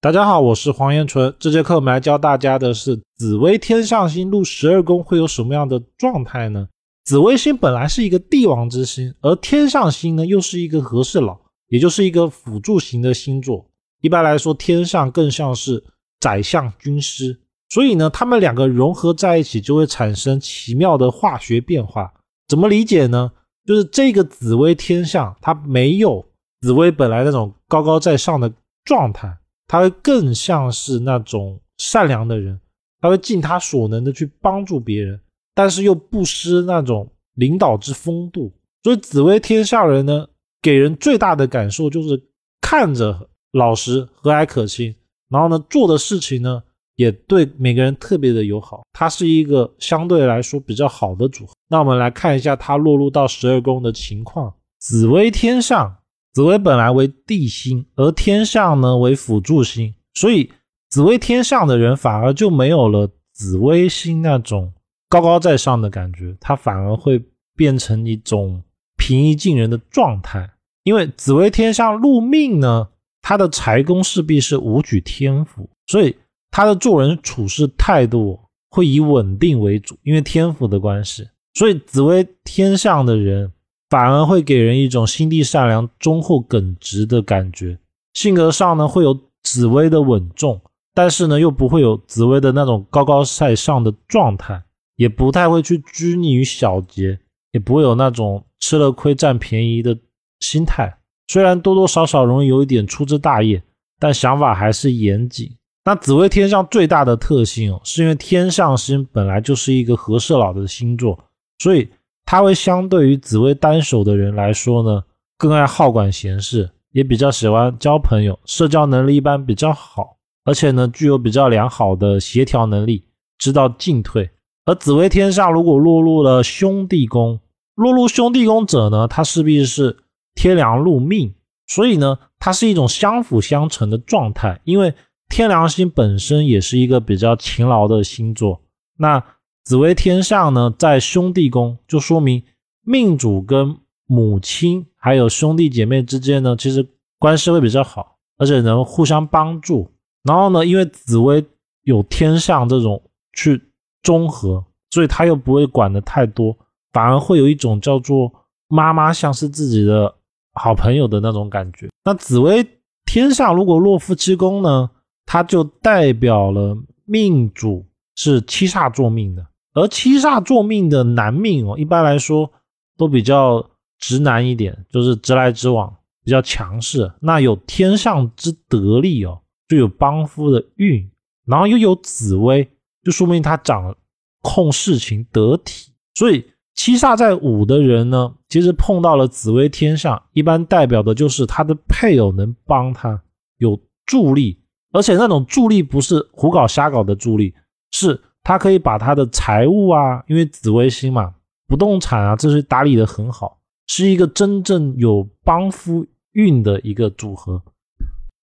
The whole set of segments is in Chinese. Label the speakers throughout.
Speaker 1: 大家好，我是黄延纯。这节课我们来教大家的是紫微天上星入十二宫会有什么样的状态呢？紫微星本来是一个帝王之星，而天上星呢又是一个和事佬，也就是一个辅助型的星座。一般来说，天上更像是宰相、军师，所以呢，他们两个融合在一起就会产生奇妙的化学变化。怎么理解呢？就是这个紫微天象，它没有紫微本来那种高高在上的状态。他会更像是那种善良的人，他会尽他所能的去帮助别人，但是又不失那种领导之风度。所以紫薇天下人呢，给人最大的感受就是看着老实、和蔼可亲，然后呢做的事情呢也对每个人特别的友好。他是一个相对来说比较好的组合。那我们来看一下他落入到十二宫的情况：紫薇天上。紫微本来为地星，而天上呢为辅助星，所以紫微天上的人反而就没有了紫微星那种高高在上的感觉，他反而会变成一种平易近人的状态。因为紫微天上入命呢，他的财宫势必是武举天府，所以他的做人处事态度会以稳定为主，因为天府的关系，所以紫微天上的人。反而会给人一种心地善良、忠厚耿直的感觉。性格上呢，会有紫薇的稳重，但是呢，又不会有紫薇的那种高高在上的状态，也不太会去拘泥于小节，也不会有那种吃了亏占便宜的心态。虽然多多少少容易有一点粗枝大叶，但想法还是严谨。那紫薇天上最大的特性哦，是因为天上星本来就是一个合适老的星座，所以。他会相对于紫薇单手的人来说呢，更爱好管闲事，也比较喜欢交朋友，社交能力一般比较好，而且呢具有比较良好的协调能力，知道进退。而紫薇天上如果落入了兄弟宫，落入兄弟宫者呢，他势必是天梁入命，所以呢，它是一种相辅相成的状态，因为天梁星本身也是一个比较勤劳的星座，那。紫薇天上呢，在兄弟宫，就说明命主跟母亲还有兄弟姐妹之间呢，其实关系会比较好，而且能互相帮助。然后呢，因为紫薇有天上这种去中和，所以他又不会管的太多，反而会有一种叫做妈妈像是自己的好朋友的那种感觉。那紫薇天上如果落夫妻宫呢，它就代表了命主是七煞坐命的。而七煞坐命的男命哦，一般来说都比较直男一点，就是直来直往，比较强势。那有天上之得力哦，就有帮夫的运，然后又有紫薇，就说明他掌控事情得体。所以七煞在五的人呢，其实碰到了紫薇天上，一般代表的就是他的配偶能帮他有助力，而且那种助力不是胡搞瞎搞的助力，是。他可以把他的财务啊，因为紫微星嘛，不动产啊，这些打理的很好，是一个真正有帮夫运的一个组合。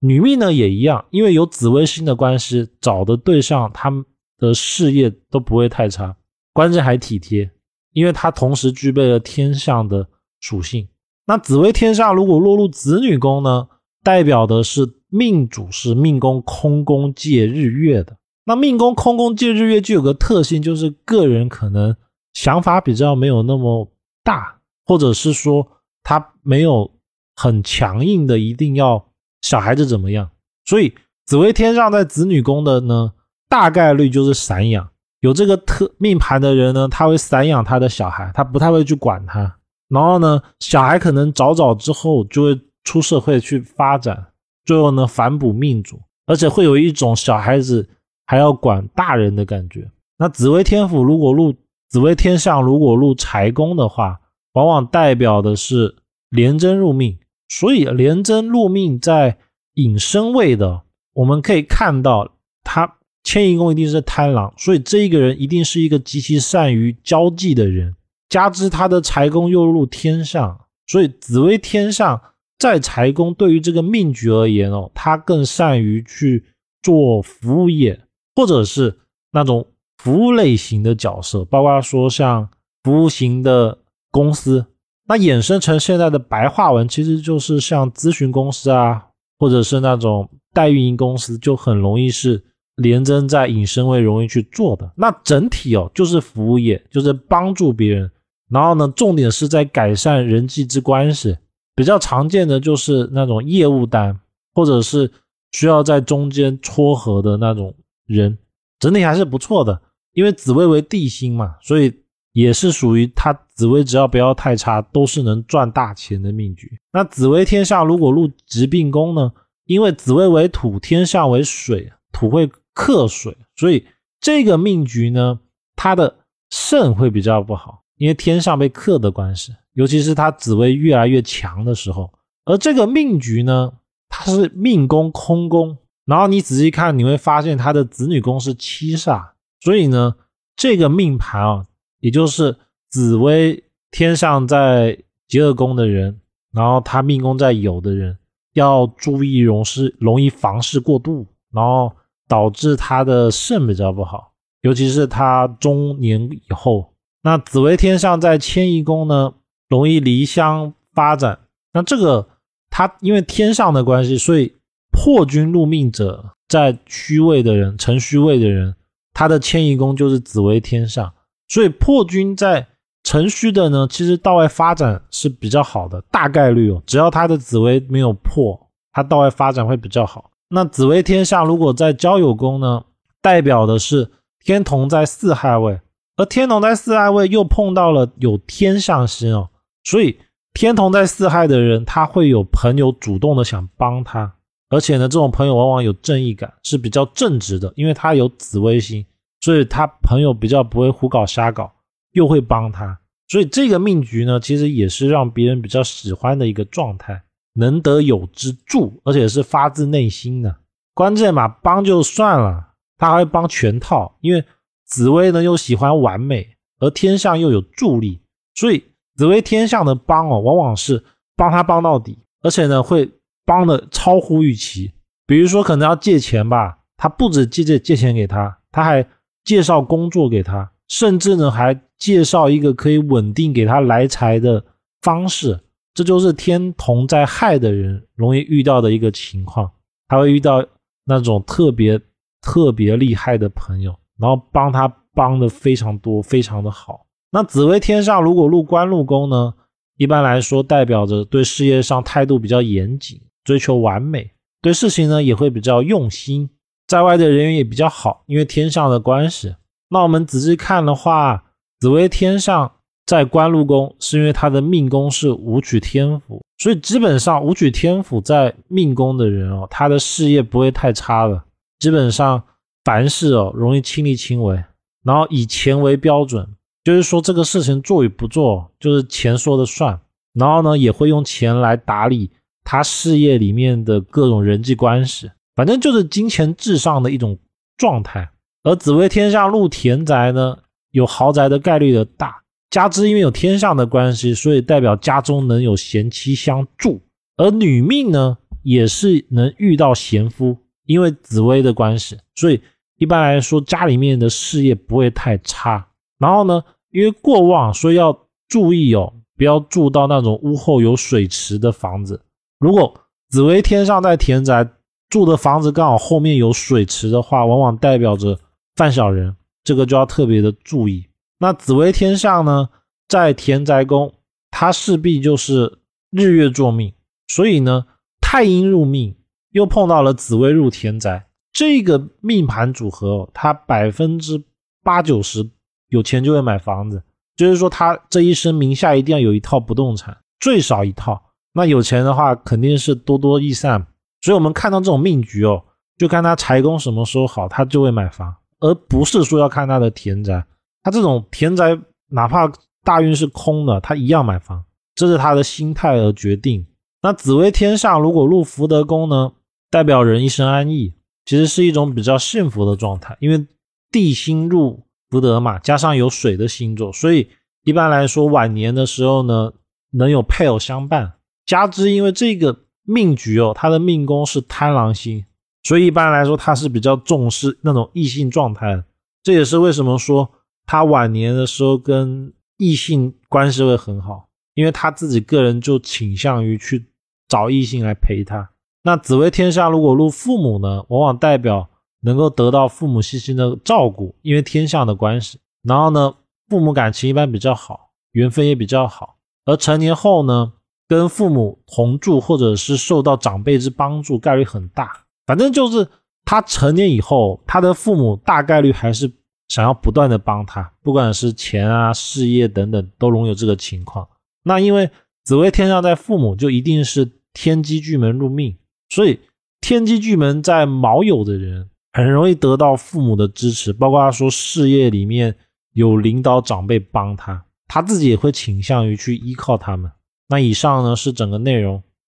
Speaker 1: 女命呢也一样，因为有紫微星的关系，找的对象他们的事业都不会太差，关键还体贴，因为他同时具备了天象的属性。那紫微天上如果落入子女宫呢，代表的是命主是命宫空宫借日月的。那命宫空宫借日月就有个特性，就是个人可能想法比较没有那么大，或者是说他没有很强硬的一定要小孩子怎么样。所以紫微天上在子女宫的呢，大概率就是散养。有这个特命盘的人呢，他会散养他的小孩，他不太会去管他。然后呢，小孩可能早早之后就会出社会去发展，最后呢反哺命主，而且会有一种小孩子。还要管大人的感觉。那紫微天府如果入紫微天上，如果入财宫的话，往往代表的是廉贞入命。所以廉贞入命在引申位的，我们可以看到他迁移宫一定是贪狼，所以这一个人一定是一个极其善于交际的人。加之他的财宫又入天上，所以紫微天上在财宫对于这个命局而言哦，他更善于去做服务业。或者是那种服务类型的角色，包括说像服务型的公司，那衍生成现在的白话文，其实就是像咨询公司啊，或者是那种代运营公司就很容易是廉贞在引申为容易去做的。那整体哦，就是服务业，就是帮助别人，然后呢，重点是在改善人际之关系。比较常见的就是那种业务单，或者是需要在中间撮合的那种人，整体还是不错的。因为紫薇为地星嘛，所以也是属于他紫薇只要不要太差，都是能赚大钱的命局。那紫薇天下如果入疾病宫呢？因为紫薇为土，天下为水，土会克水，所以这个命局呢，它的肾会比较不好，因为天上被克的关系。尤其是他紫薇越来越强的时候，而这个命局呢，它是命宫空宫，然后你仔细看，你会发现他的子女宫是七煞，所以呢，这个命盘啊，也就是紫薇天上在极恶宫的人，然后他命宫在酉的人，要注意容事容易房事过度，然后导致他的肾比较不好，尤其是他中年以后，那紫薇天上在迁移宫呢。容易离乡发展，那这个他因为天上的关系，所以破军入命者在虚位的人，辰虚位的人，他的迁移宫就是紫微天上，所以破军在辰虚的呢，其实到外发展是比较好的，大概率哦，只要他的紫微没有破，他到外发展会比较好。那紫微天下如果在交友宫呢，代表的是天同在四害位，而天同在四害位又碰到了有天上星哦。所以天同在四害的人，他会有朋友主动的想帮他，而且呢，这种朋友往往有正义感，是比较正直的，因为他有紫微星，所以他朋友比较不会胡搞瞎搞，又会帮他。所以这个命局呢，其实也是让别人比较喜欢的一个状态，能得有之助，而且是发自内心的。关键嘛，帮就算了，他还会帮全套，因为紫薇呢又喜欢完美，而天上又有助力，所以。紫薇天象的帮哦，往往是帮他帮到底，而且呢会帮的超乎预期。比如说可能要借钱吧，他不止借借借钱给他，他还介绍工作给他，甚至呢还介绍一个可以稳定给他来财的方式。这就是天同在害的人容易遇到的一个情况，他会遇到那种特别特别厉害的朋友，然后帮他帮的非常多，非常的好。那紫薇天上如果入官禄宫呢？一般来说代表着对事业上态度比较严谨，追求完美，对事情呢也会比较用心，在外的人缘也比较好，因为天上的关系。那我们仔细看的话，紫薇天上在官禄宫，是因为他的命宫是武曲天府，所以基本上武曲天府在命宫的人哦，他的事业不会太差的，基本上凡事哦容易亲力亲为，然后以钱为标准。就是说，这个事情做与不做，就是钱说了算。然后呢，也会用钱来打理他事业里面的各种人际关系，反正就是金钱至上的一种状态。而紫薇天下入田宅呢，有豪宅的概率的大，加之因为有天上的关系，所以代表家中能有贤妻相助。而女命呢，也是能遇到贤夫，因为紫薇的关系，所以一般来说家里面的事业不会太差。然后呢？因为过旺，所以要注意哦，不要住到那种屋后有水池的房子。如果紫薇天上在田宅住的房子刚好后面有水池的话，往往代表着犯小人，这个就要特别的注意。那紫薇天上呢，在田宅宫，它势必就是日月坐命，所以呢，太阴入命，又碰到了紫薇入田宅，这个命盘组合，它百分之八九十。有钱就会买房子，就是说他这一生名下一定要有一套不动产，最少一套。那有钱的话肯定是多多益善，所以我们看到这种命局哦，就看他财宫什么时候好，他就会买房，而不是说要看他的田宅。他这种田宅哪怕大运是空的，他一样买房，这是他的心态而决定。那紫微天上如果入福德宫呢，代表人一生安逸，其实是一种比较幸福的状态，因为地心入。福德嘛，加上有水的星座，所以一般来说晚年的时候呢，能有配偶相伴。加之因为这个命局哦，他的命宫是贪狼星，所以一般来说他是比较重视那种异性状态。这也是为什么说他晚年的时候跟异性关系会很好，因为他自己个人就倾向于去找异性来陪他。那紫微天相如果入父母呢，往往代表能够得到父母细心的照顾，因为天相的关系。然后呢，父母感情一般比较好，缘分也比较好。而成年后呢，跟父母同住或者是受到长辈之帮助概率很大。反正就是他成年以后，他的父母大概率还是想要不断的帮他，不管是钱啊、事业等等，都容有这个情况。那因为紫薇天相在父母，就一定是天机巨门入命，所以天机巨门在卯酉的人很容易得到父母的支持，包括他说事业里面有领导长辈帮他，他自己也会倾向于去依靠他们。那以上呢是整个内容，